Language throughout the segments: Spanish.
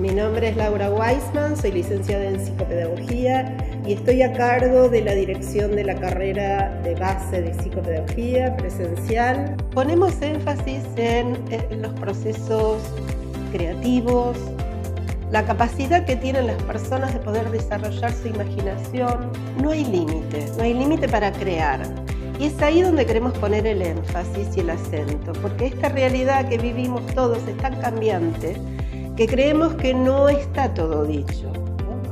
Mi nombre es Laura Weisman, soy licenciada en psicopedagogía y estoy a cargo de la dirección de la carrera de base de psicopedagogía presencial. Ponemos énfasis en, los procesos creativos, la capacidad que tienen las personas de poder desarrollar su imaginación. No hay límite, no hay límite para crear. Y es ahí donde queremos poner el énfasis y el acento, porque esta realidad que vivimos todos es tan cambiante que creemos que no está todo dicho.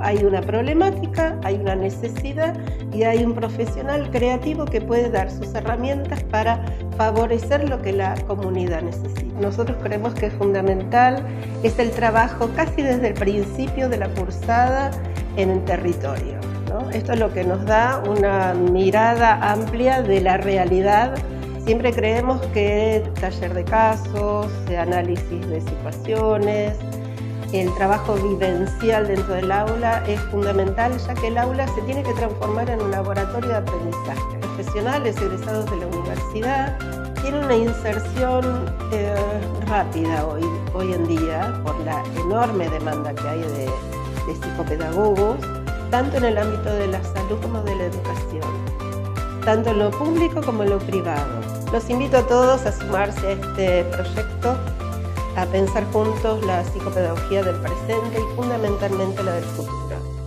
Hay una problemática, hay una necesidad y hay un profesional creativo que puede dar sus herramientas para favorecer lo que la comunidad necesita. Nosotros creemos que es fundamental, es el trabajo casi desde el principio de la cursada en el territorio. Esto es lo que nos da una mirada amplia de la realidad. Siempre creemos que taller de casos, análisis de situaciones, el trabajo vivencial dentro del aula es fundamental, ya que el aula se tiene que transformar en un laboratorio de aprendizaje. Profesionales egresados de la universidad tienen una inserción eh, rápida hoy, hoy en día por la enorme demanda que hay de, de psicopedagogos tanto en el ámbito de la salud como de la educación, tanto en lo público como en lo privado. Los invito a todos a sumarse a este proyecto, a pensar juntos la psicopedagogía del presente y fundamentalmente la del futuro.